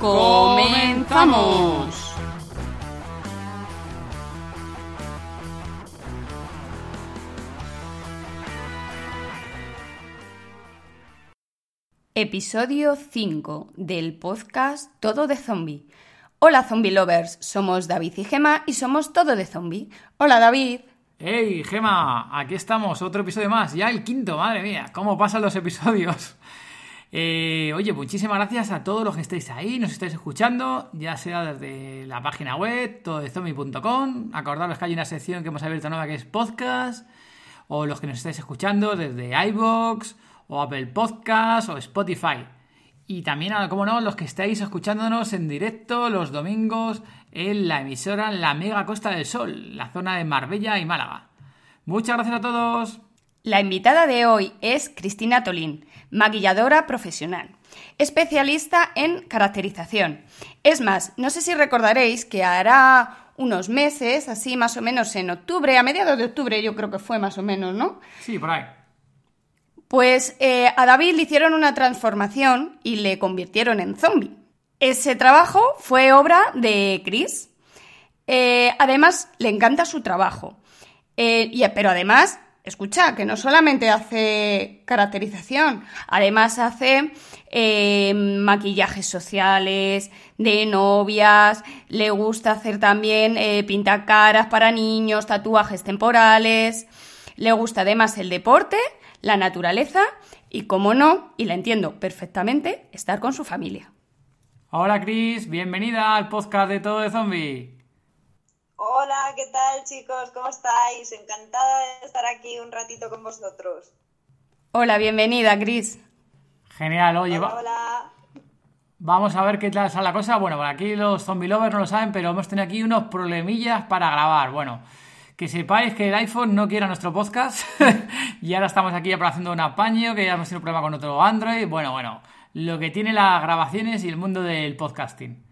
¡Comenzamos! Episodio 5 del podcast Todo de Zombie. Hola Zombie Lovers, somos David y Gema y somos Todo de Zombie. Hola David. ¡Hey Gema! Aquí estamos, otro episodio más, ya el quinto, madre mía, cómo pasan los episodios. Eh, oye, muchísimas gracias a todos los que estáis ahí, nos estáis escuchando, ya sea desde la página web, tododezombie.com. Acordaros que hay una sección que hemos abierto nueva que es podcast, o los que nos estáis escuchando desde iBox o Apple Podcast o Spotify. Y también, como no, los que estáis escuchándonos en directo los domingos en la emisora La Mega Costa del Sol, la zona de Marbella y Málaga. Muchas gracias a todos. La invitada de hoy es Cristina Tolín, maquilladora profesional, especialista en caracterización. Es más, no sé si recordaréis que hará unos meses, así más o menos en octubre, a mediados de octubre yo creo que fue más o menos, ¿no? Sí, por ahí. Pues eh, a David le hicieron una transformación y le convirtieron en zombie. Ese trabajo fue obra de Chris. Eh, además, le encanta su trabajo. Eh, pero además, escucha, que no solamente hace caracterización, además hace maquillajes sociales, de novias, le gusta hacer también pintar caras para niños, tatuajes temporales, le gusta además el deporte la naturaleza y, como no, y la entiendo perfectamente, estar con su familia. Hola Cris, bienvenida al podcast de Todo de Zombie. Hola, ¿qué tal chicos? ¿Cómo estáis? Encantada de estar aquí un ratito con vosotros. Hola, bienvenida Cris. Genial, oye, hola, Vamos a ver qué tal sale la cosa. Bueno, por aquí los zombie lovers no lo saben, pero hemos tenido aquí unos problemillas para grabar. Bueno, que sepáis que el iPhone no quiere nuestro podcast y ahora estamos aquí haciendo un apaño, que ya hemos tenido un problema con otro Android. Bueno, bueno, lo que tiene las grabaciones y el mundo del podcasting.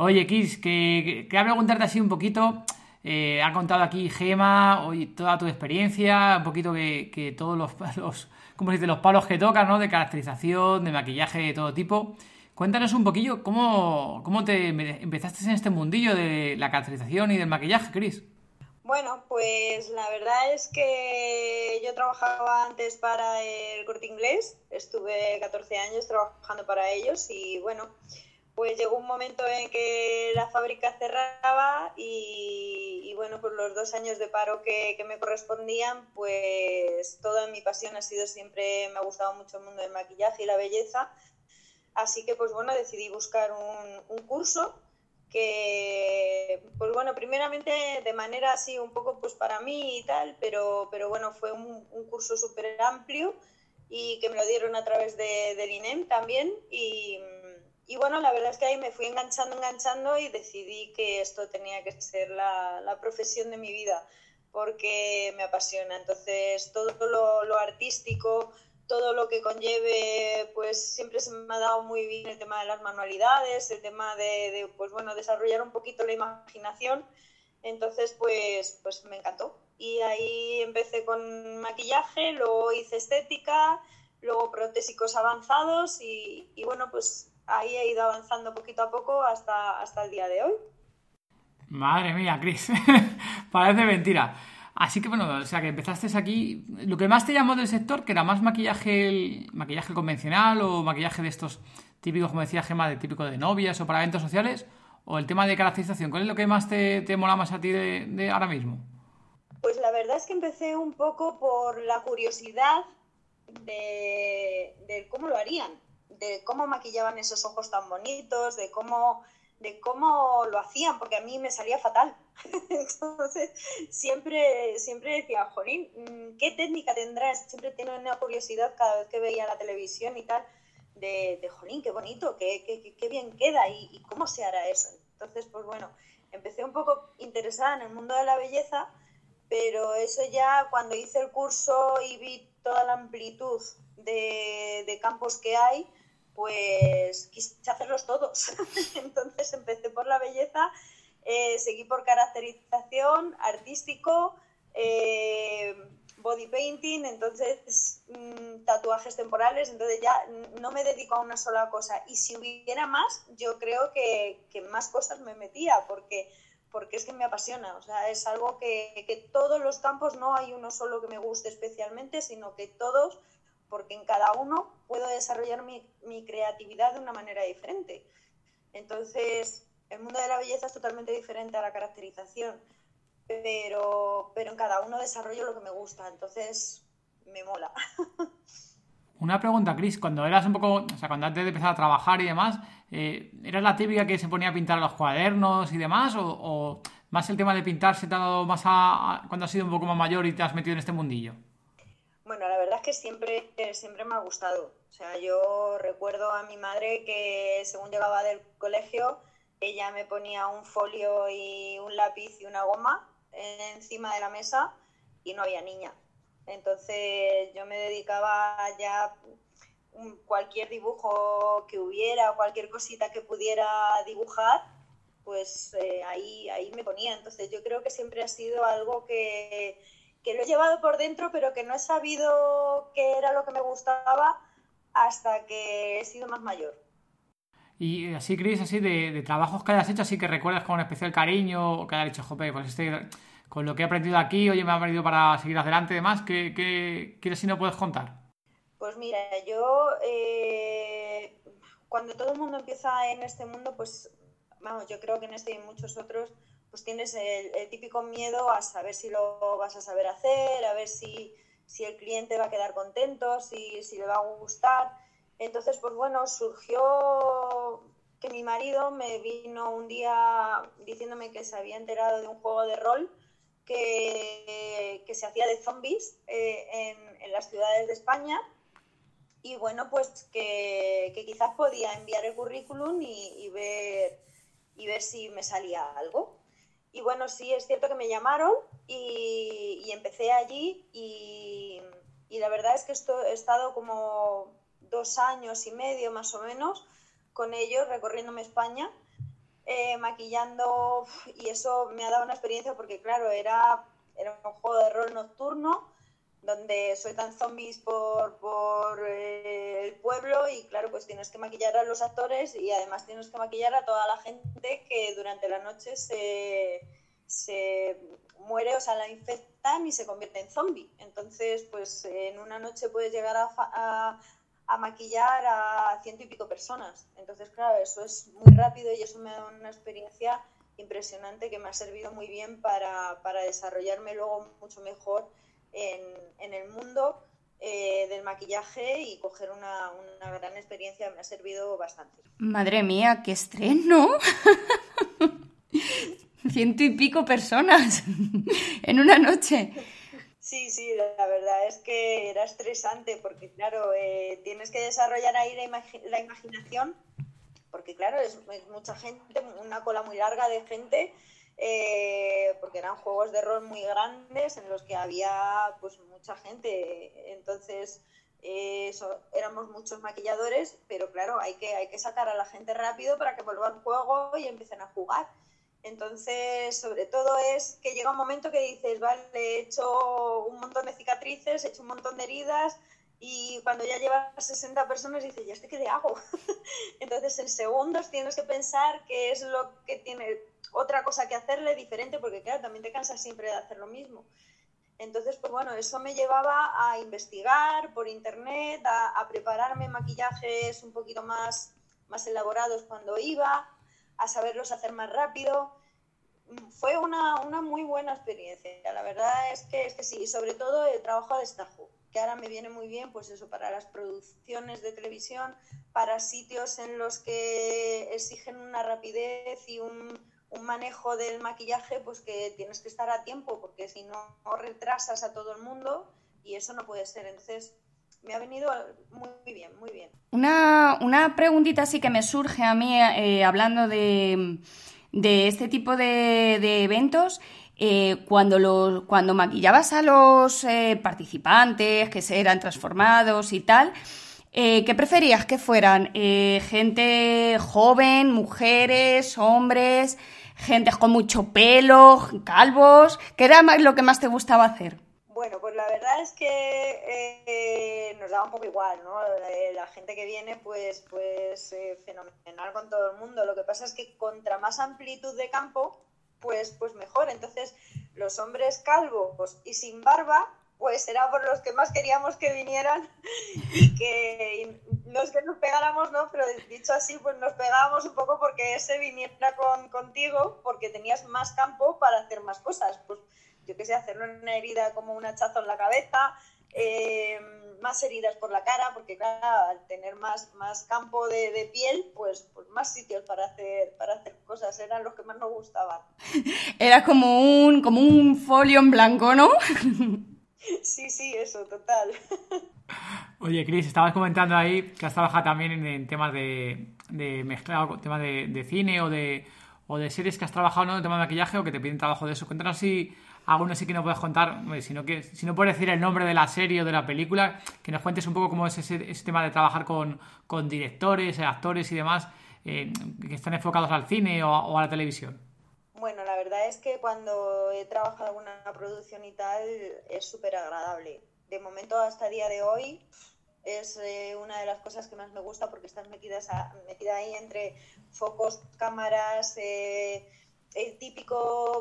Oye, Kiss, que, quería preguntarte así un poquito. Eh, ha contado aquí Gema, oye, toda tu experiencia, un poquito que, todos los, los, ¿cómo dice? los palos que tocan, ¿no? De caracterización, de maquillaje de todo tipo. Cuéntanos un poquillo cómo, cómo te empezaste en este mundillo de la caracterización y del maquillaje, Chris. Bueno, pues la verdad es que yo trabajaba antes para el corte inglés, estuve 14 años trabajando para ellos y bueno, pues llegó un momento en que la fábrica cerraba y, bueno, por los dos años de paro que, me correspondían, pues toda mi pasión ha sido siempre, me ha gustado mucho el mundo del maquillaje y la belleza, así que pues bueno, decidí buscar un, un curso que, pues bueno, primeramente de manera así un poco pues para mí y tal, pero, pero bueno, fue un, curso súper amplio y que me lo dieron a través de, del INEM también y, y, bueno, la verdad es que ahí me fui enganchando, enganchando y decidí que esto tenía que ser la, la profesión de mi vida porque me apasiona. Entonces, todo lo, lo artístico, todo lo que conlleve, pues siempre se me ha dado muy bien el tema de las manualidades, el tema de, pues bueno, desarrollar un poquito la imaginación. Entonces, pues, pues me encantó. Y ahí empecé con maquillaje, luego hice estética, luego protésicos avanzados y, bueno, pues ahí he ido avanzando poquito a poco hasta, hasta el día de hoy. Madre mía, Cris, parece mentira. Así que bueno, o sea que empezaste aquí. Lo que más te llamó del sector, que era más maquillaje, maquillaje convencional o maquillaje de estos típicos, como decía Gemma, de típico de novias o para eventos sociales, o el tema de caracterización. ¿Cuál es lo que más te, te mola más a ti de, ahora mismo? Pues la verdad es que empecé un poco por la curiosidad de, de cómo lo harían, de cómo maquillaban esos ojos tan bonitos, de cómo de cómo lo hacían, porque a mí me salía fatal. Entonces, siempre, siempre decía, Jolín, mm, ¿qué técnica tendrás? Siempre tenía una curiosidad cada vez que veía la televisión y tal, de, de jolín, qué bonito, qué, qué, qué bien queda y, y, cómo se hará eso. Entonces, pues bueno, empecé un poco interesada en el mundo de la belleza, pero eso ya cuando hice el curso y vi toda la amplitud de, de campos que hay, pues quise hacerlos todos. Entonces empecé por la belleza, eh, seguí por caracterización, artístico, eh, body painting, entonces mmm, tatuajes temporales, entonces ya no me dedico a una sola cosa. Y si hubiera más, yo creo que, que más cosas me metía, porque, porque es que me apasiona. O sea, es algo que, que todos los campos no hay uno solo que me guste especialmente, sino que todos, porque en cada uno puedo desarrollar mi, mi creatividad de una manera diferente. Entonces, el mundo de la belleza es totalmente diferente a la caracterización pero, pero en cada uno desarrollo lo que me gusta, entonces me mola. Una pregunta, Cris, cuando eras un poco, o sea, cuando antes de empezar a trabajar y demás, eh, ¿eras la típica que se ponía a pintar los cuadernos y demás? ¿O, más el tema de pintar se te ha dado más a, cuando has sido un poco más mayor y te has metido en este mundillo? Bueno, la verdad es que siempre, siempre me ha gustado. O sea, yo recuerdo a mi madre que según llegaba del colegio, ella me ponía un folio y un lápiz y una goma encima de la mesa y no había niña. Entonces yo me dedicaba ya cualquier dibujo que hubiera, cualquier cosita que pudiera dibujar, pues eh, ahí, ahí me ponía. Entonces yo creo que siempre ha sido algo que, que lo he llevado por dentro, pero que no he sabido qué era lo que me gustaba hasta que he sido más mayor. Y así, Cris, así de, de, trabajos que hayas hecho, así que recuerdas con especial cariño, o que hayas dicho, jope, pues este, con lo que he aprendido aquí, oye, me ha venido para seguir adelante y demás, ¿qué, qué, qué si no puedes contar? Pues mira, yo, eh, cuando todo el mundo empieza en este mundo, pues, vamos, yo creo que en este y en muchos otros, pues tienes el, el típico miedo a saber si lo vas a saber hacer, a ver si, si el cliente va a quedar contento, si, si le va a gustar. Entonces, pues bueno, surgió que mi marido me vino un día diciéndome que se había enterado de un juego de rol que, que se hacía de zombies eh, en, en, las ciudades de España y bueno, pues que, que quizás podía enviar el currículum y, y, ver, y ver si me salía algo. Y bueno, sí, es cierto que me llamaron y, empecé allí y, y la verdad es que esto, he estado como dos años y medio más o menos con ellos recorriéndome España, eh, maquillando y eso me ha dado una experiencia porque claro, era, era un juego de rol nocturno donde soy tan zombies por, por eh, el pueblo y claro, pues tienes que maquillar a los actores y además tienes que maquillar a toda la gente que durante la noche se, se muere, o sea, la infectan y se convierte en zombie. Entonces, pues en una noche puedes llegar a, a, a maquillar a ciento y pico personas. Entonces, claro, eso es muy rápido y eso me da una experiencia impresionante que me ha servido muy bien para, para desarrollarme luego mucho mejor en, en el mundo eh, del maquillaje y coger una, una, gran experiencia me ha servido bastante. Madre mía, qué estreno. Ciento y pico personas en una noche. Sí, sí, la verdad es que era estresante porque, claro, eh, tienes que desarrollar ahí la, imagi la imaginación, porque, claro, es, es, mucha gente, una cola muy larga de gente, eh, porque eran juegos de rol muy grandes en los que había pues mucha gente. Entonces, eh, eso, éramos muchos maquilladores, pero claro, hay que, hay que sacar a la gente rápido para que vuelva al juego y empiecen a jugar. Entonces, sobre todo es que llega un momento que dices, vale, he hecho un montón de cicatrices, he hecho un montón de heridas y cuando ya llevas 60 personas dices, ¿ya este qué le hago? Entonces, en segundos tienes que pensar qué es lo que tiene otra cosa que hacerle diferente porque, claro, también te cansas siempre de hacer lo mismo. Entonces, pues bueno, eso me llevaba a investigar por internet, a, a prepararme maquillajes un poquito más, más elaborados cuando iba, a saberlos hacer más rápido. Fue una, una, muy buena experiencia. La verdad es que, es que sí, sobre todo el trabajo a destajo, que ahora me viene muy bien, pues eso, para las producciones de televisión, para sitios en los que exigen una rapidez y un, un manejo del maquillaje, pues que tienes que estar a tiempo, porque si no retrasas a todo el mundo y eso no puede ser. Entonces, me ha venido muy bien, muy bien. Una, una preguntita así que me surge a mí eh, hablando de, de, este tipo de, de eventos. Eh, cuando, los, cuando maquillabas a los eh, participantes que se eran transformados y tal, eh, ¿qué preferías que fueran? ¿Gente joven, mujeres, hombres, gente con mucho pelo, calvos? ¿Qué era más lo que más te gustaba hacer? Bueno, pues la verdad es que nos da un poco igual, ¿no? la gente que viene, pues, pues fenomenal con todo el mundo. Lo que pasa es que contra más amplitud de campo, pues, pues mejor. Entonces, los hombres calvos y sin barba, pues era por los que más queríamos que vinieran y que no es que nos pegáramos, ¿no? Pero dicho así, pues nos pegábamos un poco porque ese viniera con, contigo porque tenías más campo para hacer más cosas. Pues yo qué sé, hacerle una herida como un hachazo en la cabeza, eh, más heridas por la cara, porque claro, al tener más, más campo de, piel, pues, pues, más sitios para hacer, para hacer cosas, eran los que más nos gustaban. Era como un, como un folio en blanco, ¿no? Sí, sí, eso, total. Oye, Cris, estabas comentando ahí que has trabajado también en, temas de, de mezclado, temas de, cine o de, o de series que has trabajado ¿no? en tema de maquillaje o que te piden trabajo de eso. Cuéntanos si algunos sí que nos puedes contar, si no, que, si no puedes decir el nombre de la serie o de la película, que nos cuentes un poco cómo es ese, tema de trabajar con, directores, actores y demás eh, que están enfocados al cine o, a la televisión. Bueno, la verdad es que cuando he trabajado en alguna producción y tal es súper agradable. De momento hasta día de hoy es eh, una de las cosas que más me gusta porque estás metidas metida ahí entre focos, cámaras, eh,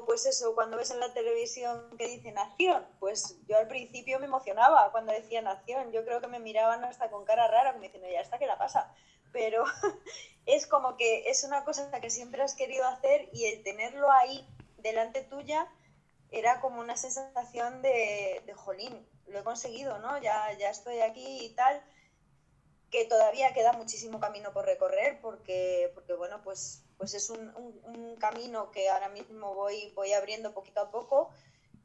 pues eso, cuando ves en la televisión que dicen acción, pues yo al principio me emocionaba cuando decían acción, yo creo que me miraban hasta con cara rara, me diciendo, ya está, ¿qué la pasa? Pero es como que es una cosa que siempre has querido hacer y el tenerlo ahí delante tuya era como una sensación de, de jolín, lo he conseguido, ¿no? Ya, ya estoy aquí y tal que todavía queda muchísimo camino por recorrer porque, porque bueno, pues, pues es un, un, camino que ahora mismo voy, voy abriendo poquito a poco.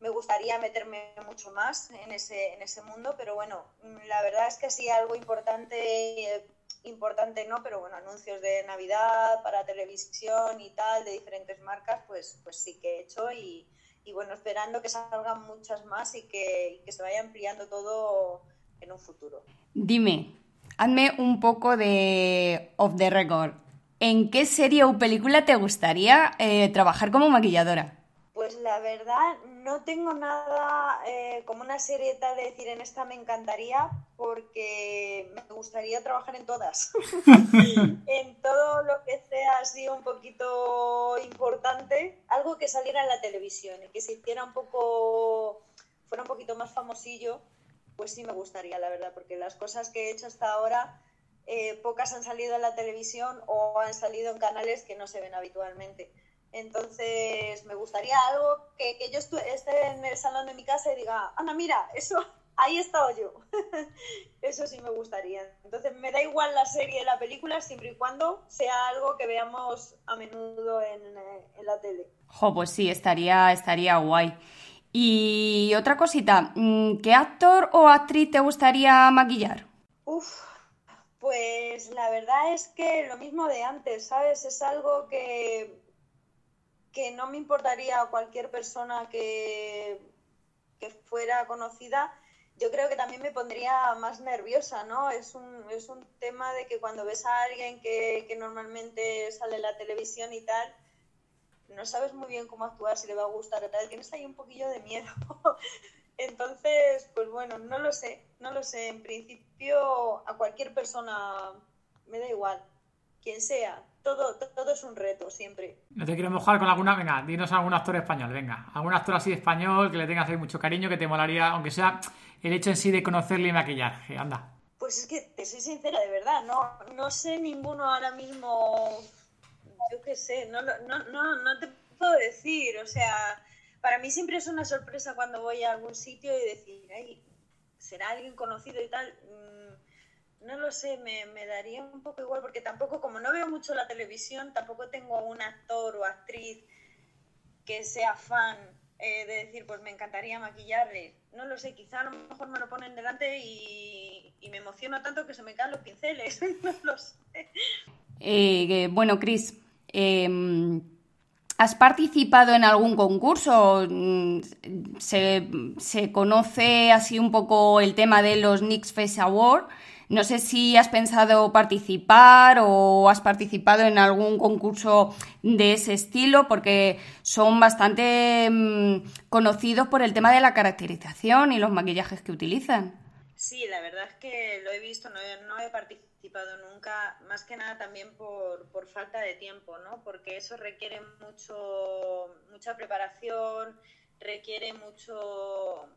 Me gustaría meterme mucho más en ese, en ese mundo, pero bueno, la verdad es que sí algo importante, importante no, pero bueno, anuncios de Navidad para televisión y tal, de diferentes marcas, pues, pues sí que he hecho y, y bueno, esperando que salgan muchas más y que, que se vaya ampliando todo en un futuro. Dime, hazme un poco de off the record. ¿En qué serie o película te gustaría eh, trabajar como maquilladora? Pues la verdad, no tengo nada eh, como una serie tal de decir en esta me encantaría, porque me gustaría trabajar en todas. en todo lo que sea así un poquito importante, algo que saliera en la televisión y que se hiciera un poco, fuera un poquito más famosillo pues sí me gustaría, la verdad, porque las cosas que he hecho hasta ahora, eh, pocas han salido en la televisión o han salido en canales que no se ven habitualmente. Entonces, me gustaría algo que, yo esté en el salón de mi casa y diga, Ana, mira, eso, ahí he estado yo. eso sí me gustaría. Entonces, me da igual la serie, la película, siempre y cuando sea algo que veamos a menudo en, eh, en la tele. Jo, pues sí, estaría, estaría guay. Y otra cosita, mm, ¿qué actor o actriz te gustaría maquillar? Uf, pues la verdad es que lo mismo de antes, ¿sabes? Es algo que, que no me importaría a cualquier persona que, que fuera conocida. Yo creo que también me pondría más nerviosa, ¿no? Es un, es un tema de que cuando ves a alguien que, que normalmente sale en la televisión y tal, no sabes muy bien cómo actuar, si le va a gustar o tal, tienes ahí un poquillo de miedo. Entonces, pues bueno, no lo sé, no lo sé. En principio, a cualquier persona me da igual, quien sea. Todo, todo es un reto siempre. No te quiero mojar con alguna, venga, dinos algún actor español, venga. Algún actor así español que le tengas ahí mucho cariño, que te molaría, aunque sea el hecho en sí de conocerle y maquillaje, anda. Pues es que te soy sincera, de verdad, no, no sé ninguno ahora mismo yo qué sé, no, no, no, no te puedo decir, o sea, para mí siempre es una sorpresa cuando voy a algún sitio y decir, ay, será alguien conocido y tal. Mm, no lo sé, me, daría un poco igual, porque tampoco, como no veo mucho la televisión, tampoco tengo un actor o actriz que sea fan eh, de decir, pues me encantaría maquillarle. No lo sé, quizá a lo mejor me lo ponen delante y, me emociono tanto que se me caen los pinceles, no lo sé. Eh, bueno, Cris, em, ¿has participado en algún concurso? ¿Se, se, conoce así un poco el tema de los Knicks Face Award? No sé si has pensado participar o has participado en algún concurso de ese estilo, porque son bastante mm, conocidos por el tema de la caracterización y los maquillajes que utilizan. Sí, la verdad es que lo he visto, no he, participado nunca, más que nada también por, por, falta de tiempo, ¿no? Porque eso requiere mucho, mucha preparación, requiere mucho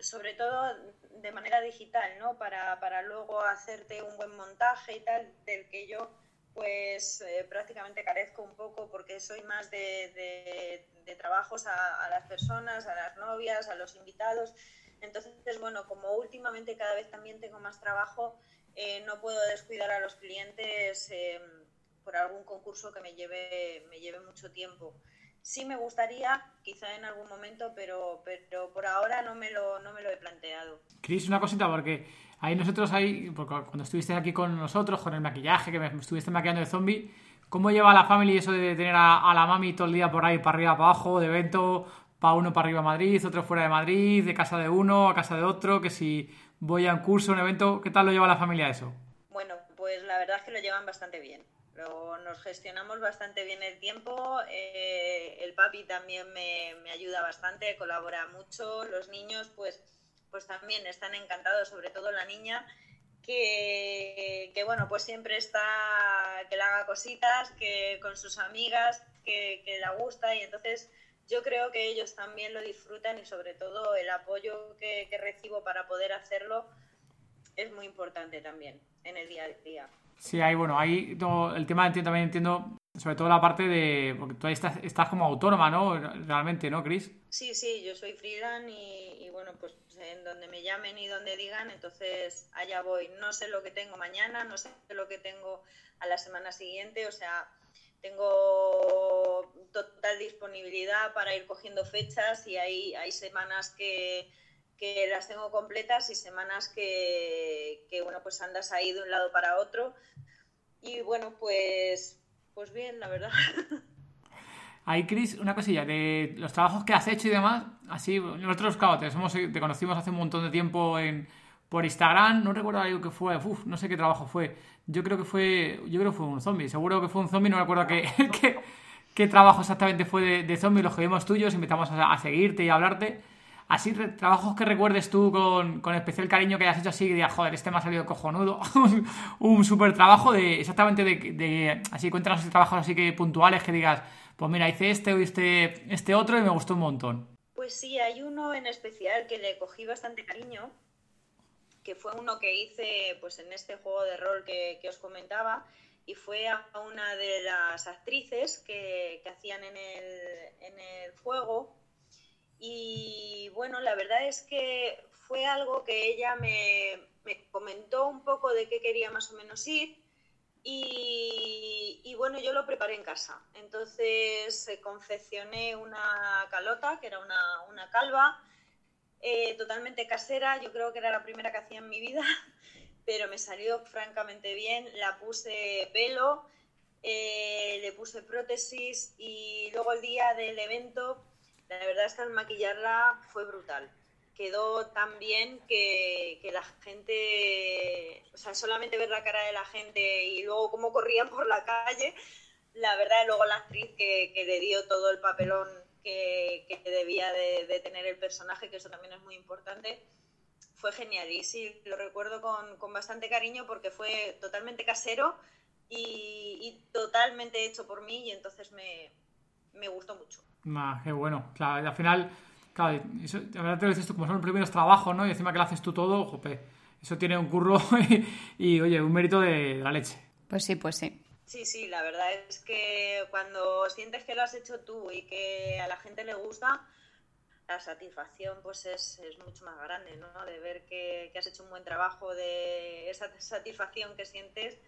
sobre todo de manera digital, ¿no? Para, para, luego hacerte un buen montaje y tal, del que yo pues eh, prácticamente carezco un poco porque soy más de, de, trabajos a, las personas, a las novias, a los invitados. Entonces, bueno, como últimamente cada vez también tengo más trabajo, eh, no puedo descuidar a los clientes eh, por algún concurso que me lleve, me lleve mucho tiempo sí me gustaría, quizá en algún momento, pero, pero por ahora no me lo, no me lo he planteado. Cris, una cosita, porque ahí nosotros, ahí, cuando estuviste aquí con nosotros, con el maquillaje, que me estuviste maquillando de zombie, ¿cómo lleva la familia eso de tener a, la mami todo el día por ahí, para arriba, para abajo, de evento, para uno para arriba a Madrid, otro fuera de Madrid, de casa de uno a casa de otro, que si voy a un curso, un evento, ¿qué tal lo lleva la familia eso? Bueno, pues la verdad es que lo llevan bastante bien nos gestionamos bastante bien el tiempo. Eh, el papi también me, ayuda bastante, colabora mucho. Los niños, pues, pues también están encantados, sobre todo la niña, que, bueno, pues siempre está, que le haga cositas, que con sus amigas, que, que le gusta y entonces yo creo que ellos también lo disfrutan y sobre todo el apoyo que, que recibo para poder hacerlo es muy importante también en el día a día. Sí, ahí, bueno, ahí el tema también entiendo, sobre todo la parte de. Porque tú ahí estás, estás como autónoma, ¿no? Realmente, ¿no, Cris? Sí, sí, yo soy freelance y, bueno, pues en donde me llamen y donde digan, entonces allá voy. No sé lo que tengo mañana, no sé lo que tengo a la semana siguiente, o sea, tengo total disponibilidad para ir cogiendo fechas y hay, hay semanas que que las tengo completas y semanas que, bueno, pues andas ahí de un lado para otro. Y bueno, pues, pues bien, la verdad. Ahí, Cris, una cosilla, de los trabajos que has hecho y demás, así, nosotros, claro, te, te conocimos hace un montón de tiempo en, por Instagram, no recuerdo algo que fue, uf, no sé qué trabajo fue, yo creo que fue, yo creo que fue un zombie, seguro que fue un zombie, no recuerdo qué, qué, trabajo exactamente fue de, de zombie, los que vimos tuyos, empezamos a, seguirte y a hablarte, Así, trabajos que recuerdes tú con, con, especial cariño que hayas hecho así, que digas, joder, este me ha salido cojonudo. un súper trabajo de, exactamente de, de, así, cuéntanos trabajos así que puntuales que digas, pues mira, hice este o este, este otro y me gustó un montón. Pues sí, hay uno en especial que le cogí bastante cariño, que fue uno que hice pues en este juego de rol que, que os comentaba, y fue a una de las actrices que, que hacían en el, en el juego y bueno, la verdad es que fue algo que ella me, comentó un poco de qué quería más o menos ir. Y, bueno, yo lo preparé en casa. Entonces confeccioné una calota, que era una, calva, eh, totalmente casera. Yo creo que era la primera que hacía en mi vida, pero me salió francamente bien. La puse pelo, eh, le puse prótesis y luego el día del evento la verdad es que al maquillarla fue brutal. Quedó tan bien que, la gente, o sea, solamente ver la cara de la gente y luego cómo corrían por la calle, la verdad, luego la actriz que, le dio todo el papelón que, debía de, tener el personaje, que eso también es muy importante, fue genial. Y sí, lo recuerdo con, bastante cariño porque fue totalmente casero y, totalmente hecho por mí y entonces me gustó mucho. Ah, qué bueno. Claro, al final, claro, eso, la verdad te lo dices tú, como son los primeros trabajos, ¿no? Y encima que lo haces tú todo, jope, eso tiene un curro y, oye, un mérito de la leche. Pues sí, pues sí. Sí, sí, la verdad es que cuando sientes que lo has hecho tú y que a la gente le gusta, la satisfacción pues es, es mucho más grande, ¿no? De ver que, que, has hecho un buen trabajo, de esa satisfacción que sientes,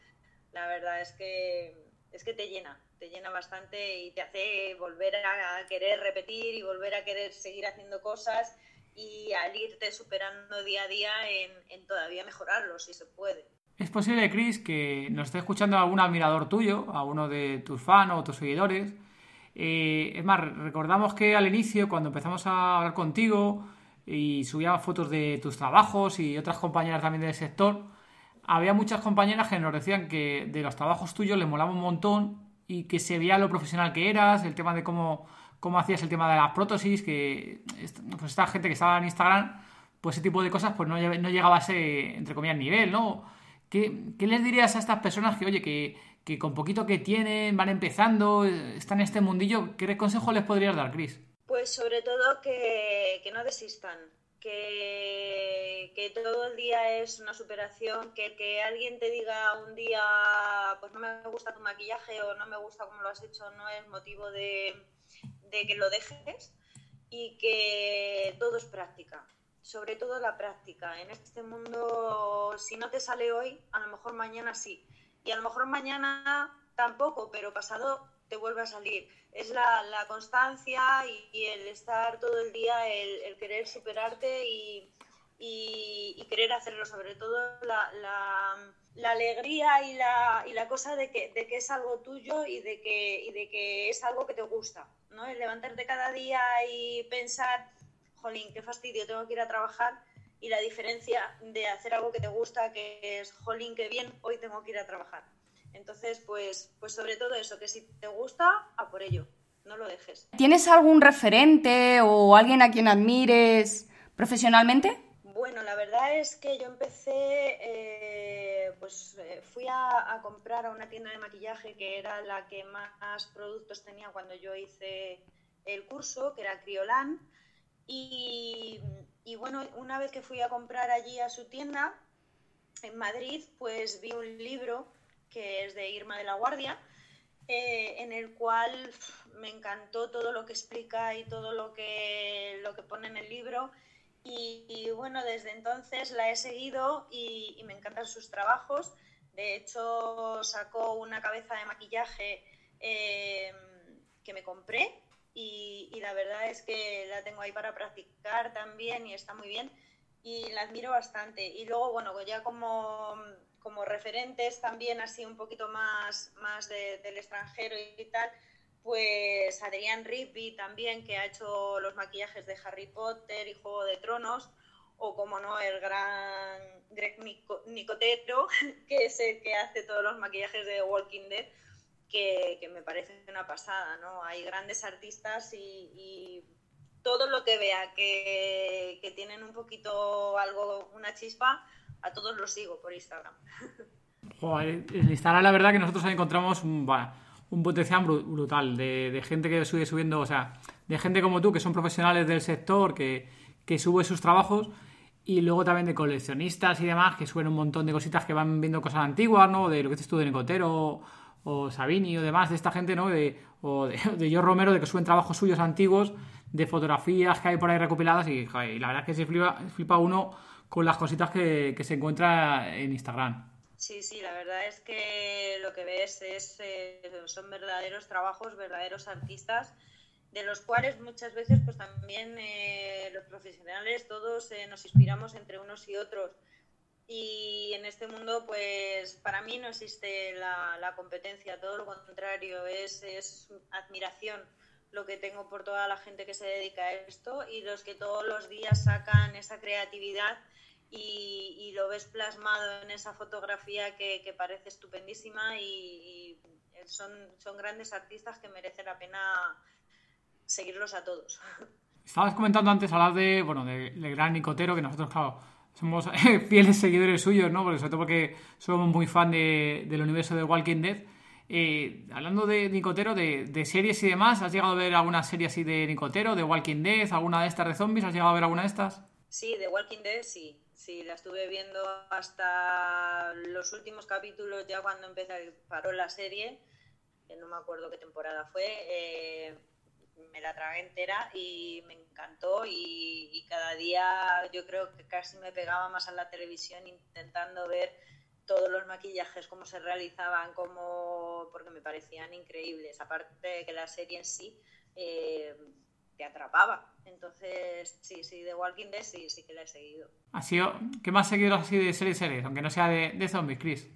la verdad es que, es que te llena, te llena bastante y te hace volver a querer repetir y volver a querer seguir haciendo cosas y al irte superando día a día en, todavía mejorarlo, si se puede. Es posible, Chris, que nos esté escuchando algún admirador tuyo, a uno de tus fans o tus seguidores. Eh, es más, recordamos que al inicio, cuando empezamos a hablar contigo y subíamos fotos de tus trabajos y otras compañeras también del sector, había muchas compañeras que nos decían que de los trabajos tuyos les molaba un montón y que se veía lo profesional que eras, el tema de cómo cómo hacías el tema de las prótesis, que pues esta gente que estaba en Instagram, pues ese tipo de cosas pues no, no llegaba a ese, entre comillas, nivel, ¿no? ¿Qué, les dirías a estas personas que, oye, que, con poquito que tienen, van empezando, están en este mundillo, ¿qué consejo les podrías dar, Cris? Pues sobre todo que, que no desistan, que, que, todo el día es una superación, que, que alguien te diga un día, pues no me gusta tu maquillaje o no me gusta cómo lo has hecho, no es motivo de, de que lo dejes y que todo es práctica, sobre todo la práctica. En este mundo, si no te sale hoy, a lo mejor mañana sí. Y a lo mejor mañana tampoco, pero pasado te vuelve a salir. Es la, constancia y, el estar todo el día, el, querer superarte y, y, querer hacerlo, sobre todo la, la, alegría y la, y la cosa de que, de que es algo tuyo y de que, y de que es algo que te gusta. ¿no? El levantarte cada día y pensar, jolín, qué fastidio, tengo que ir a trabajar. Y la diferencia de hacer algo que te gusta, que es, jolín, qué bien, hoy tengo que ir a trabajar. Entonces, pues, pues sobre todo eso, que si te gusta, a por ello, no lo dejes. ¿Tienes algún referente o alguien a quien admires profesionalmente? Bueno, la verdad es que yo empecé, eh, pues eh, fui a, comprar a una tienda de maquillaje que era la que más productos tenía cuando yo hice el curso, que era Criolan. Y, bueno, una vez que fui a comprar allí a su tienda, en Madrid, pues vi un libro que es de Irma de la Guardia, eh, en el cual me encantó todo lo que explica y todo lo que, lo que pone en el libro y, bueno, desde entonces la he seguido y, me encantan sus trabajos. De hecho, sacó una cabeza de maquillaje eh, que me compré y, la verdad es que la tengo ahí para practicar también y está muy bien y la admiro bastante. Y luego, bueno, ya como, como referentes también así un poquito más, más del extranjero y tal, pues Adrián Rigby también, que ha hecho los maquillajes de Harry Potter y Juego de Tronos, o como no, el gran Greg Nicotero, que es el que hace todos los maquillajes de Walking Dead, que, me parece una pasada, ¿no? Hay grandes artistas y, todo lo que vea que, que, tienen un poquito algo, una chispa, a todos los sigo por Instagram. Joder, Instagram la verdad que nosotros encontramos un un potencial brutal de, gente que sigue subiendo, o sea, de gente como tú, que son profesionales del sector, que, que sube sus trabajos, y luego también de coleccionistas y demás, que suben un montón de cositas que van viendo cosas antiguas, ¿no? De lo que dices tú de Nicotero o, Sabini o demás, de esta gente, ¿no? De, o de, de Romero, de que suben trabajos suyos antiguos, de fotografías que hay por ahí recopiladas, y, la verdad es que se flipa, flipa uno con las cositas que, que se encuentra en Instagram. Sí, sí, la verdad es que lo que ves es, eh, son verdaderos trabajos, verdaderos artistas, de los cuales muchas veces pues también eh, los profesionales todos eh, nos inspiramos entre unos y otros. Y en este mundo, pues para mí no existe la, competencia, todo lo contrario, es, es admiración lo que tengo por toda la gente que se dedica a esto y los que todos los días sacan esa creatividad y, lo ves plasmado en esa fotografía que, parece estupendísima y, son, son grandes artistas que merece la pena seguirlos a todos. Estabas comentando antes hablar de, bueno, de, gran Nicotero, que nosotros, claro, somos fieles seguidores suyos, ¿no? Porque, sobre todo porque somos muy fan de, del universo de Walking Dead. Eh, hablando de Nicotero, de, series y demás, ¿has llegado a ver alguna serie así de Nicotero, de Walking Dead, alguna de estas de zombies? ¿Has llegado a ver alguna de estas? Sí, de Walking Dead sí. Sí, la estuve viendo hasta los últimos capítulos, ya cuando empecé, paró la serie, que no me acuerdo qué temporada fue, eh, me la tragué entera y me encantó y, cada día yo creo que casi me pegaba más a la televisión intentando ver todos los maquillajes, cómo se realizaban, cómo, porque me parecían increíbles, aparte de que la serie en sí... Eh, te atrapaba. Entonces, sí, sí, de Walking Dead sí, sí que la he seguido. ¿Ha sido, ¿Qué más seguido así de series series? Aunque no sea de, de zombies, Chris.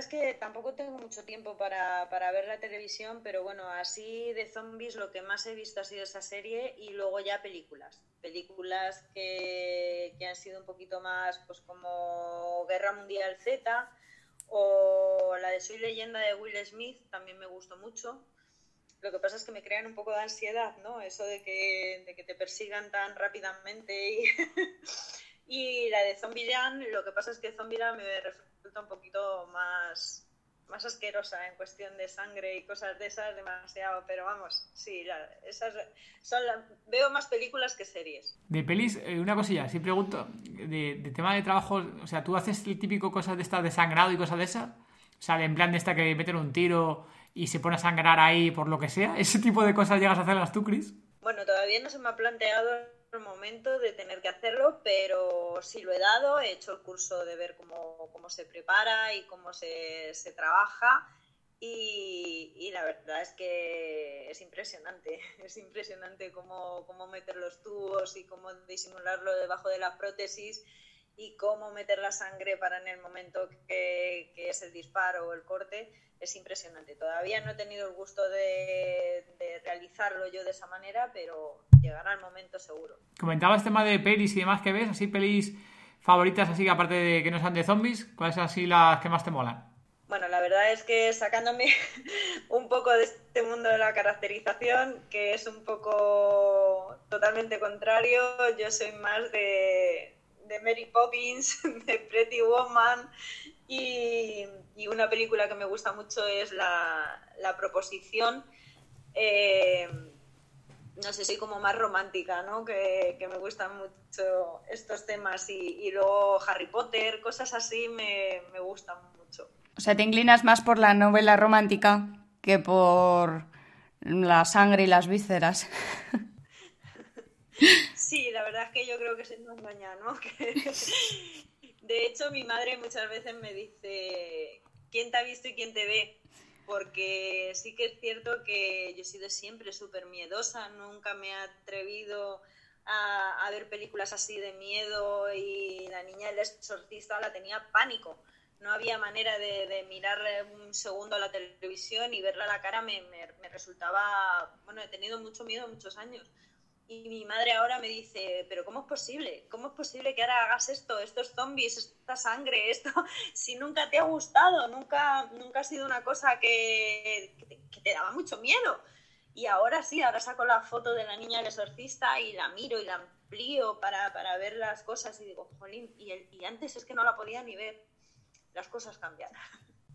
Es que tampoco tengo mucho tiempo para, para, ver la televisión, pero bueno, así de zombies lo que más he visto ha sido esa serie y luego ya películas. Películas que, que han sido un poquito más, pues como Guerra Mundial Z o la de Soy leyenda de Will Smith, también me gustó mucho. Lo que pasa es que me crean un poco de ansiedad, ¿no? Eso de que, de que te persigan tan rápidamente y, y la de Zombieland, lo que pasa es que Zombieland me resulta un poquito más, más asquerosa en cuestión de sangre y cosas de esas demasiado, pero vamos, sí, esas son veo más películas que series. De pelis, eh, una cosilla, sí pregunto, de, tema de trabajo, o sea, ¿tú haces el típico cosas de estas de sangrado y cosas de esas? O sea, en plan de esta que meten un tiro y se pone a sangrar ahí por lo que sea. ¿Ese tipo de cosas llegas a hacerlas tú, Chris? Bueno, todavía no se me ha planteado momento de tener que hacerlo, pero sí lo he dado, he hecho el curso de ver cómo, cómo se prepara y cómo se, se trabaja. Y, y, la verdad es que es impresionante, es impresionante cómo, cómo meter los tubos y cómo disimularlo debajo de la prótesis y cómo meter la sangre para en el momento que, que es el disparo o el corte es impresionante. Todavía no he tenido el gusto de, realizarlo yo de esa manera, pero llegará el momento seguro. Comentabas tema de pelis y demás que ves, así pelis favoritas, así que aparte de que no sean de zombies, ¿cuáles son así las que más te molan? Bueno, la verdad es que sacándome un poco de este mundo de la caracterización, que es un poco totalmente contrario, yo soy más de, de Mary Poppins, de Pretty Woman y, una película que me gusta mucho es La, la Proposición. Eh, no sé, soy como más romántica, ¿no? Que, que me gustan mucho estos temas y, y, luego Harry Potter, cosas así me, me gustan mucho. O sea, te inclinas más por la novela romántica que por la sangre y las vísceras. Sí, la verdad es que yo creo que se nos engaña, ¿no? De hecho, mi madre muchas veces me dice, ¿quién te ha visto y quién te ve? Porque sí que es cierto que yo he sido siempre súper miedosa, nunca me he atrevido a, ver películas así de miedo y la niña del exorcista la tenía pánico. No había manera de, de mirar un segundo a la televisión y verla a la cara, me, me resultaba, bueno, he tenido mucho miedo muchos años y mi madre ahora me dice, pero ¿cómo es posible? ¿Cómo es posible que ahora hagas esto, estos zombies, esta sangre, esto, si nunca te ha gustado, nunca, nunca ha sido una cosa que, te, daba mucho miedo? Y ahora sí, ahora saco la foto de la niña del exorcista y la miro y la amplío para, para ver las cosas y digo, jolín, y, el, y antes es que no la podía ni ver. Las cosas cambian.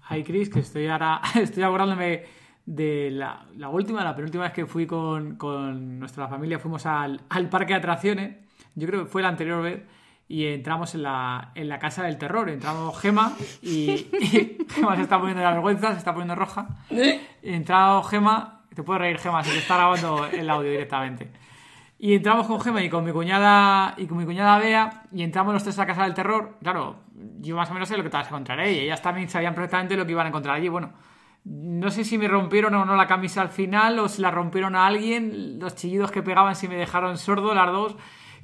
Ay, Cris, que estoy ahora, estoy acordándome de la, la, última, la penúltima vez que fui con, con nuestra familia, fuimos al, al, parque de atracciones, yo creo que fue la anterior vez, y entramos en la, en la casa del terror. Entramos Gema y, Gema se está poniendo la vergüenza, se está poniendo roja. ¿Eh? Entramos Gema, te puedes reír Gema, se te está grabando el audio directamente. Y entramos con Gema y con mi cuñada y con mi cuñada Bea y entramos los tres a la casa del terror. Claro, yo más o menos sé lo que te vas a encontrar ahí. Ellas también sabían perfectamente lo que iban a encontrar allí. Bueno, no sé si me rompieron o no la camisa al final o si la rompieron a alguien. Los chillidos que pegaban si me dejaron sordo las dos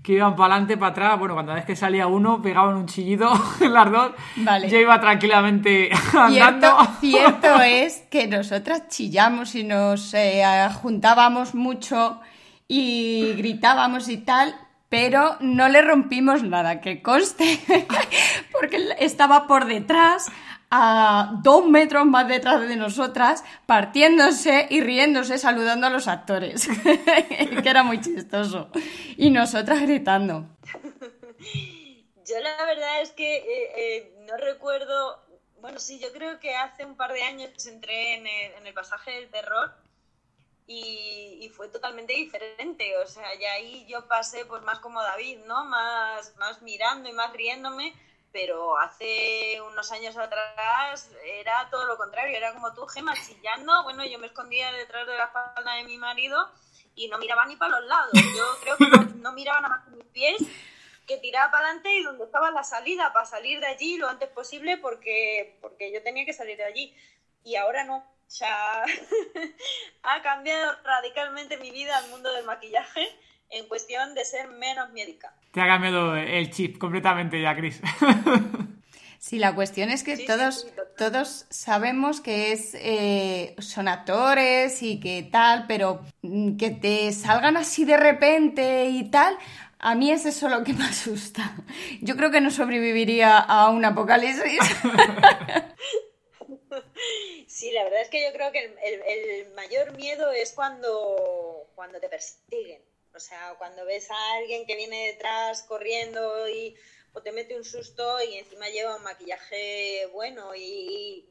que iban para adelante, para atrás. Bueno, cuando vez que salía uno, pegaban un chillido las dos. Vale. Yo iba tranquilamente andando. Cierto, es que nosotras chillamos y nos eh, juntábamos mucho y gritábamos y tal, pero no le rompimos nada, que conste, porque estaba por detrás a dos metros más detrás de nosotras, partiéndose y riéndose, saludando a los actores, que era muy chistoso. Y nosotras gritando. Yo la verdad es que eh, eh, no recuerdo, bueno, sí, yo creo que hace un par de años entré en el, en el pasaje del terror y, y, fue totalmente diferente, o sea, y ahí yo pasé pues más como David, ¿no? Más, más mirando y más riéndome pero hace unos años atrás era todo lo contrario, era como tú, Gema, chillando, bueno, yo me escondía detrás de la espalda de mi marido y no miraba ni para los lados, yo creo que no, miraba nada más que mis pies, que tiraba para adelante y donde estaba la salida, para salir de allí lo antes posible porque, porque yo tenía que salir de allí, y ahora no, o sea, ha cambiado radicalmente mi vida al mundo del maquillaje en cuestión de ser menos médica. Te ha cambiado el chip completamente ya, Cris. Sí, la cuestión es que Sí, todos, sí, todos sabemos que es, eh, son actores y que tal, pero mm, que te salgan así de repente y tal, a mí es eso lo que me asusta. Yo creo que no sobreviviría a un apocalipsis. Sí, la verdad es que yo creo que el, el- el mayor miedo es cuando, cuando te persiguen. O sea, cuando ves a alguien que viene detrás corriendo y o te mete un susto y encima lleva un maquillaje bueno y,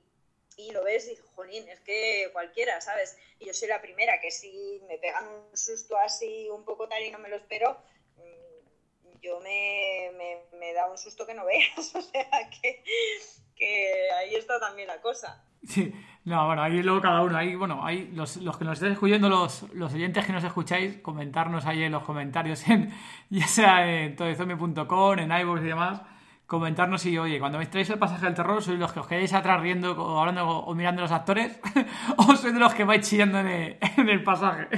lo ves y dices, jolín, es que cualquiera, ¿sabes? Y yo soy la primera que si me pegan un susto así un poco tal y no me lo espero, mm, yo me da un susto que no veas. O sea, que, que ahí está también la cosa. Sí, no, bueno, ahí luego cada uno. Ahí, bueno, ahí los, los que nos estéis escuchando, los, los oyentes que nos escucháis, comentarnos ahí en los comentarios, en, ya sea en todezombie.com, en iVoox y demás, comentarnos si, oye, cuando me traéis el pasaje del terror, sois los que os quedéis atrás riendo o hablando o mirando a los actores, o sois de los que vais chillando en el, en el pasaje.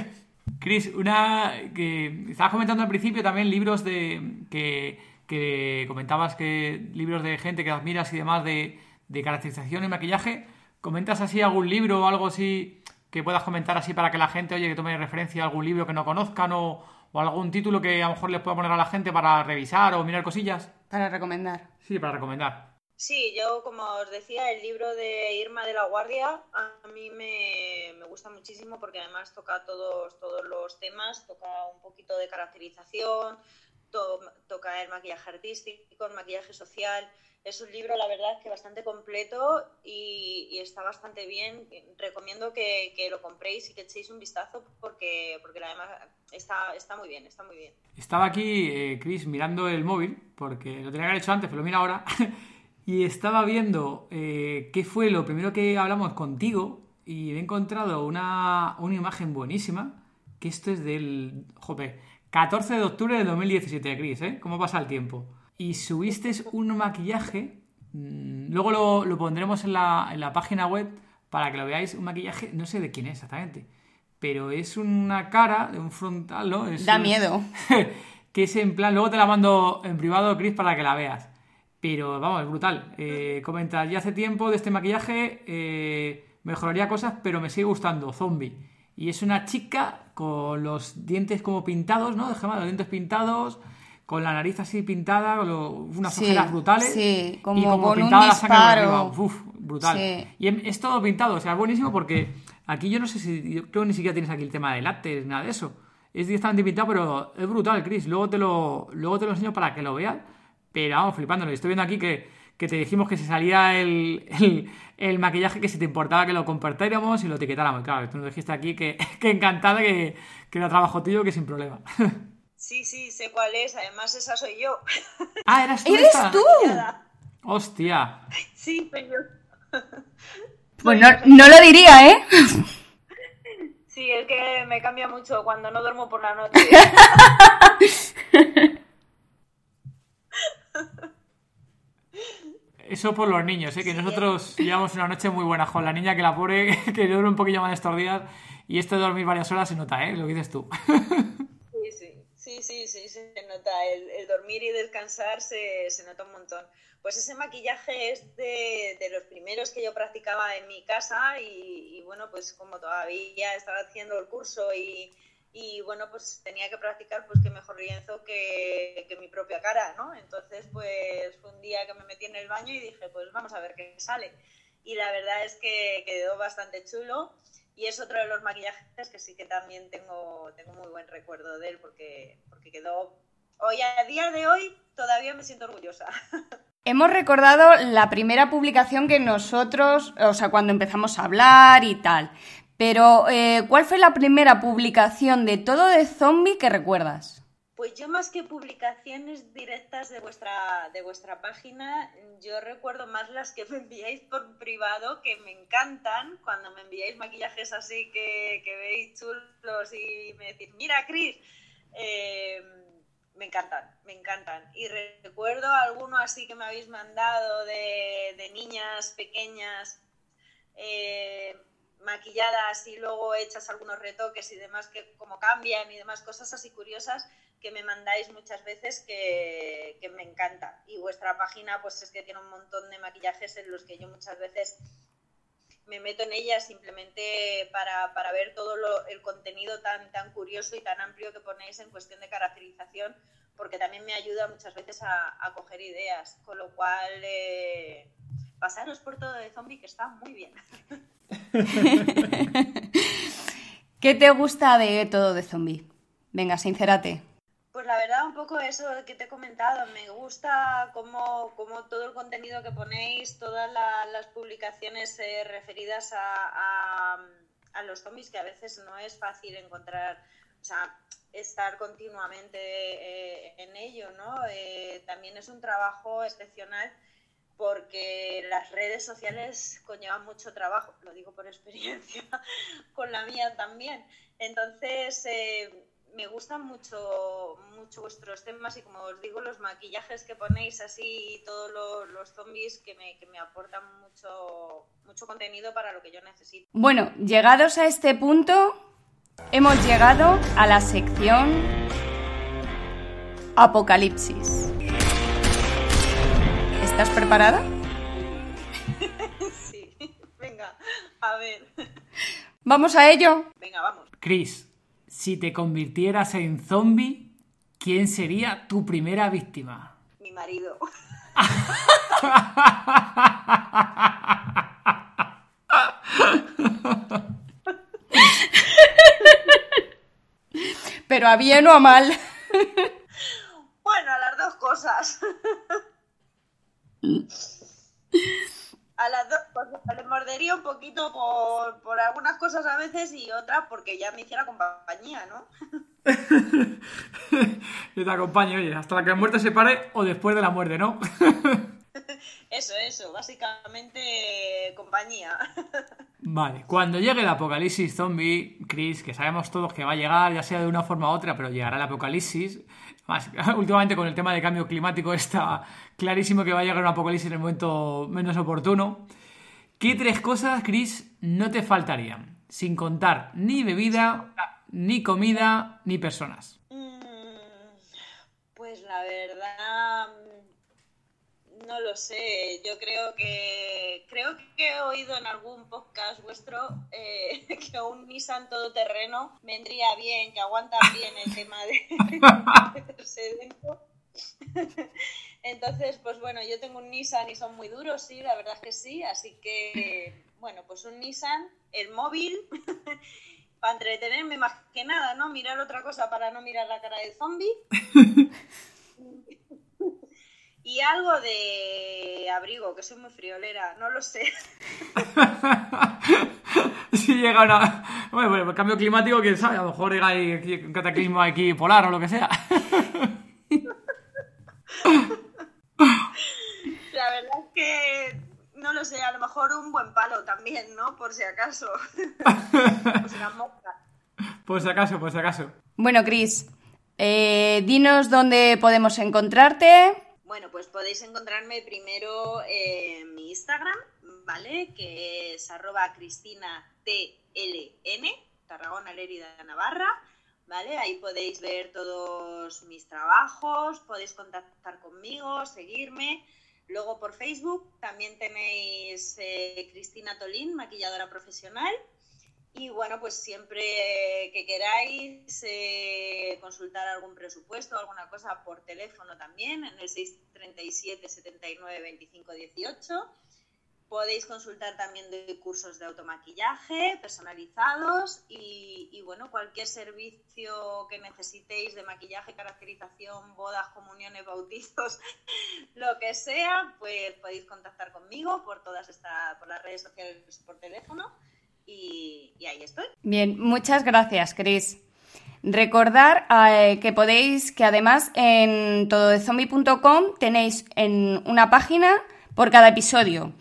Chris, una que estabas comentando al principio también libros de que, que comentabas que libros de gente que admiras y demás de, de caracterización y maquillaje. ¿Comentas así algún libro o algo así que puedas comentar así para que la gente, oye, que tome referencia a algún libro que no conozcan o, o algún título que a lo mejor les pueda poner a la gente para revisar o mirar cosillas? Para recomendar. Sí, para recomendar. Sí, yo como os decía, el libro de Irma de la Guardia a mí me, me gusta muchísimo porque además toca todos, todos los temas, toca un poquito de caracterización, to- toca el maquillaje artístico, el maquillaje social. Es un libro, la verdad, que bastante completo y, y está bastante bien. Recomiendo que, que lo compréis y que echéis un vistazo porque, porque además está, está muy bien, está muy bien. Estaba aquí, eh, Chris, mirando el móvil, porque lo tenía que haber hecho antes, pero lo mira ahora, y estaba viendo eh, qué fue lo primero que hablamos contigo, y he encontrado una, una imagen buenísima, que esto es del, jope, 14 de octubre del 2017, Chris, ¿eh? ¿Cómo pasa el tiempo? Y subiste un maquillaje, mm, luego lo, lo pondremos en la, en la página web para que lo veáis, un maquillaje, no sé de quién es exactamente, pero es una cara de un frontal, ¿no? Es Da un- miedo. que es en plan, luego te la mando en privado, Chris, para que la veas. Pero vamos, es brutal. Eh, comentas, ya hace tiempo de este maquillaje eh, mejoraría cosas, pero me sigue gustando, zombie. Y es una chica con los dientes como pintados, ¿no? Déjame, los dientes pintados, con la nariz así pintada, con lo- unas Sí, ojeras brutales. sí, y como como con un pintada la sangre arriba. Uf, brutal. Sí. Y em- es todo pintado, o sea, es buenísimo porque aquí yo no sé si, yo creo que ni siquiera tienes aquí el tema de látex, nada de eso. Es directamente pintado, pero es brutal, Chris. Luego te lo, luego te lo enseño para que lo veas. Pero vamos, flipándolo. Estoy viendo aquí que, que te dijimos que se salía el, el, el maquillaje que si te importaba que lo compartiéramos y lo etiquetáramos. Claro, tú nos dijiste aquí que, que encantada, que, que era trabajo tuyo, que sin problema. Sí, sí, sé cuál es. Además, esa soy yo. ah, eras tú. ¡Eres esta? tú! Hostia. Sí, soy yo. Pues no, no lo diría, ¿eh? Sí, es que me cambia mucho cuando no duermo por la noche. Eso por los niños, ¿eh? que nosotros llevamos una noche muy buena con la niña que la pobre que duerme un poquillo más estos días y esto de dormir varias horas se nota, ¿eh? Lo que dices tú. Sí, sí, sí, sí, sí, se nota. El, el dormir y descansar se, se nota un montón. Pues ese maquillaje es de, de los primeros que yo practicaba en mi casa y, y bueno, pues como todavía estaba haciendo el curso y, y bueno, pues tenía que practicar, pues qué mejor lienzo que, que mi propia cara, ¿no? Entonces, pues fue un día que me metí en el baño y dije, pues vamos a ver qué sale. Y la verdad es que quedó bastante chulo y es otro de los maquillajes que sí que también tengo, tengo muy buen recuerdo de él porque, porque quedó... Hoy, a día de hoy, todavía me siento orgullosa. Hemos recordado la primera publicación que nosotros, o sea, cuando empezamos a hablar y tal. Pero, eh, ¿cuál fue la primera publicación de todo de zombie que recuerdas? Pues yo más que publicaciones directas de vuestra, de vuestra página, yo recuerdo más las que me enviáis por privado, que me encantan, cuando me enviáis maquillajes así que, veis chulos y me decís, mira, Cris, eh, me encantan, me encantan. Y recuerdo alguno así que me habéis mandado de, de niñas pequeñas. eh, maquilladas y luego hechas algunos retoques y demás que como cambian y demás cosas así curiosas que me mandáis muchas veces que, que, me encanta. Y vuestra página pues es que tiene un montón de maquillajes en los que yo muchas veces me meto en ella simplemente para, para ver todo el contenido tan, tan curioso y tan amplio que ponéis en cuestión de caracterización, porque también me ayuda muchas veces a, a coger ideas, con lo cual eh, pasaros por todo de zombie que está muy bien. ¿Qué te gusta de todo de zombie? Venga, sincérate. Pues la verdad, un poco eso que te he comentado. Me gusta cómo, todo el contenido que ponéis, todas las publicaciones eh, referidas a, los zombies, que a veces no es fácil encontrar, o sea, estar continuamente eh, en ello, ¿no? Eh, también es un trabajo excepcional porque las redes sociales conllevan mucho trabajo, lo digo por experiencia, con la mía también. Entonces, me gustan mucho, mucho vuestros temas y como os digo, los maquillajes que ponéis así y todos los, zombies que me, que me, aportan mucho, mucho contenido para lo que yo necesito. Bueno, llegados a este punto, hemos llegado a la sección Apocalipsis. ¿Estás preparada? sí, venga, a ver. ¿Vamos a ello? Venga, vamos. Chris, si te convirtieras en zombie, ¿quién sería tu primera víctima? Mi marido. Pero a bien o a mal. Bueno, a las dos cosas. A las dos cosas. Le mordería un poquito por, por, algunas cosas a veces y otras porque ya me hiciera compañía, ¿no? Yo te acompaño, oye, hasta la que la muerte se pare o después de la muerte, ¿no? eso, eso, básicamente compañía. Vale, cuando llegue el apocalipsis zombie, Chris, que sabemos todos que va a llegar, ya sea de una forma u otra, pero llegará el apocalipsis. últimamente con el tema de cambio climático está clarísimo que va a llegar un apocalipsis en el momento menos oportuno. ¿Qué tres cosas, Chris, no te faltarían? Sin contar ni bebida, ni comida, ni personas. Mm, pues la verdad, no lo sé. Yo creo que creo que he oído en algún podcast vuestro eh, que un Nissan todoterreno vendría bien, que aguanta bien el tema de, Entonces, pues bueno, yo tengo un Nissan y son muy duros, sí, la verdad es que sí. Así que, bueno, pues un Nissan, el móvil, para entretenerme más que nada, ¿no? Mirar otra cosa para no mirar la cara del zombie. Y algo de abrigo, que soy muy friolera, no lo sé. si llega una... Bueno, bueno, el cambio climático, quién sabe, a lo mejor llega ahí un cataclismo aquí polar o lo que sea. La verdad es que no lo sé, a lo mejor un buen palo también, ¿no? Por si acaso. Por si Por si acaso, por si acaso. Bueno, Cris, eh, dinos dónde podemos encontrarte. Bueno, pues podéis encontrarme primero en mi Instagram, ¿vale? Que es arroba cristina TLN, Tarragona Lérida Navarra. ¿Vale? Ahí podéis ver todos mis trabajos, podéis contactar conmigo, seguirme. Luego por Facebook también tenéis eh, Cristina Tolín, maquilladora profesional. Y bueno, pues siempre que queráis eh, consultar algún presupuesto o alguna cosa por teléfono también en el 637 79 25 18 Podéis consultar también de cursos de automaquillaje personalizados y, bueno, cualquier servicio que necesitéis de maquillaje, caracterización, bodas, comuniones, bautizos, lo que sea, pues podéis contactar conmigo por todas estas, por las redes sociales, por teléfono y, ahí estoy. Bien, muchas gracias, Cris. Recordar eh, que podéis, que además en tododezombie.com tenéis en una página por cada episodio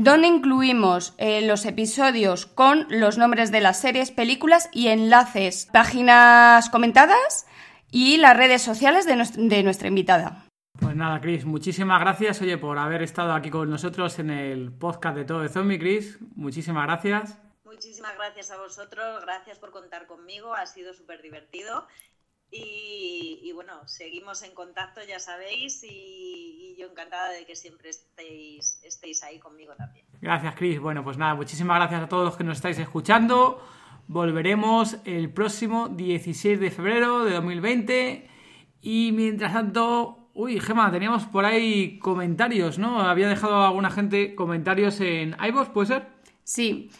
donde incluimos eh, los episodios con los nombres de las series, películas y enlaces, páginas comentadas y las redes sociales de, nuestra invitada. Pues nada, Chris, muchísimas gracias, oye, por haber estado aquí con nosotros en el podcast de Todo de Zombie, Chris. Muchísimas gracias. Muchísimas gracias a vosotros, gracias por contar conmigo, ha sido súper divertido. Y, bueno, seguimos en contacto, ya sabéis, y, yo encantada de que siempre estéis, estéis ahí conmigo también. Gracias, Cris. Bueno, pues nada, muchísimas gracias a todos los que nos estáis escuchando. Volveremos el próximo 16 de febrero de 2020. Y mientras tanto, uy, Gema, teníamos por ahí comentarios, ¿no? Había dejado alguna gente comentarios en iVoox, ¿puede ser? Sí.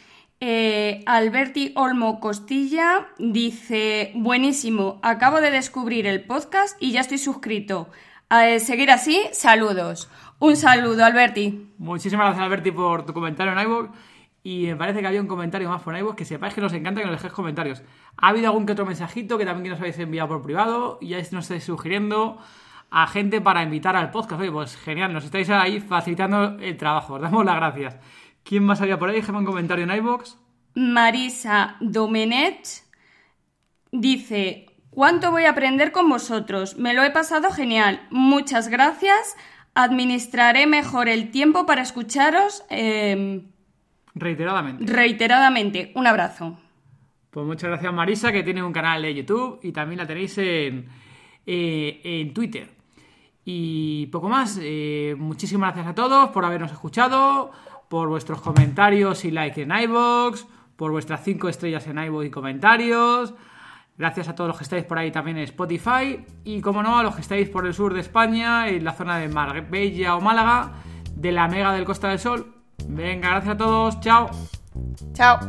Eh, Alberti Olmo Costilla dice, buenísimo, acabo de descubrir el podcast y ya estoy suscrito. A seguir así, saludos. Un saludo, Alberti. Muchísimas gracias, Alberti, por tu comentario en iVoox. Y me parece que había un comentario más por iVoox, que sepáis que nos encanta que nos dejéis comentarios. Ha habido algún que otro mensajito que también nos habéis enviado por privado y ya nos estáis sugiriendo a gente para invitar al podcast. Oye, pues genial, nos estáis ahí facilitando el trabajo. Os damos las gracias. ¿Quién más había por ahí? Déjame un comentario en iVoox. Marisa Domenet dice: ¿Cuánto voy a aprender con vosotros? Me lo he pasado genial. Muchas gracias. Administraré mejor el tiempo para escucharos. Em, reiteradamente. Reiteradamente. Un abrazo. Pues muchas gracias, Marisa, que tiene un canal de YouTube y también la tenéis en, eh, en Twitter. Y poco más. Eh, muchísimas gracias a todos por habernos escuchado por vuestros comentarios y likes en iVoox, por vuestras 5 estrellas en iVoox y comentarios. Gracias a todos los que estáis por ahí también en Spotify. Y como no, a los que estáis por el sur de España, en la zona de Marbella o Málaga, de la Mega del Costa del Sol. Venga, gracias a todos. Chao. Chao.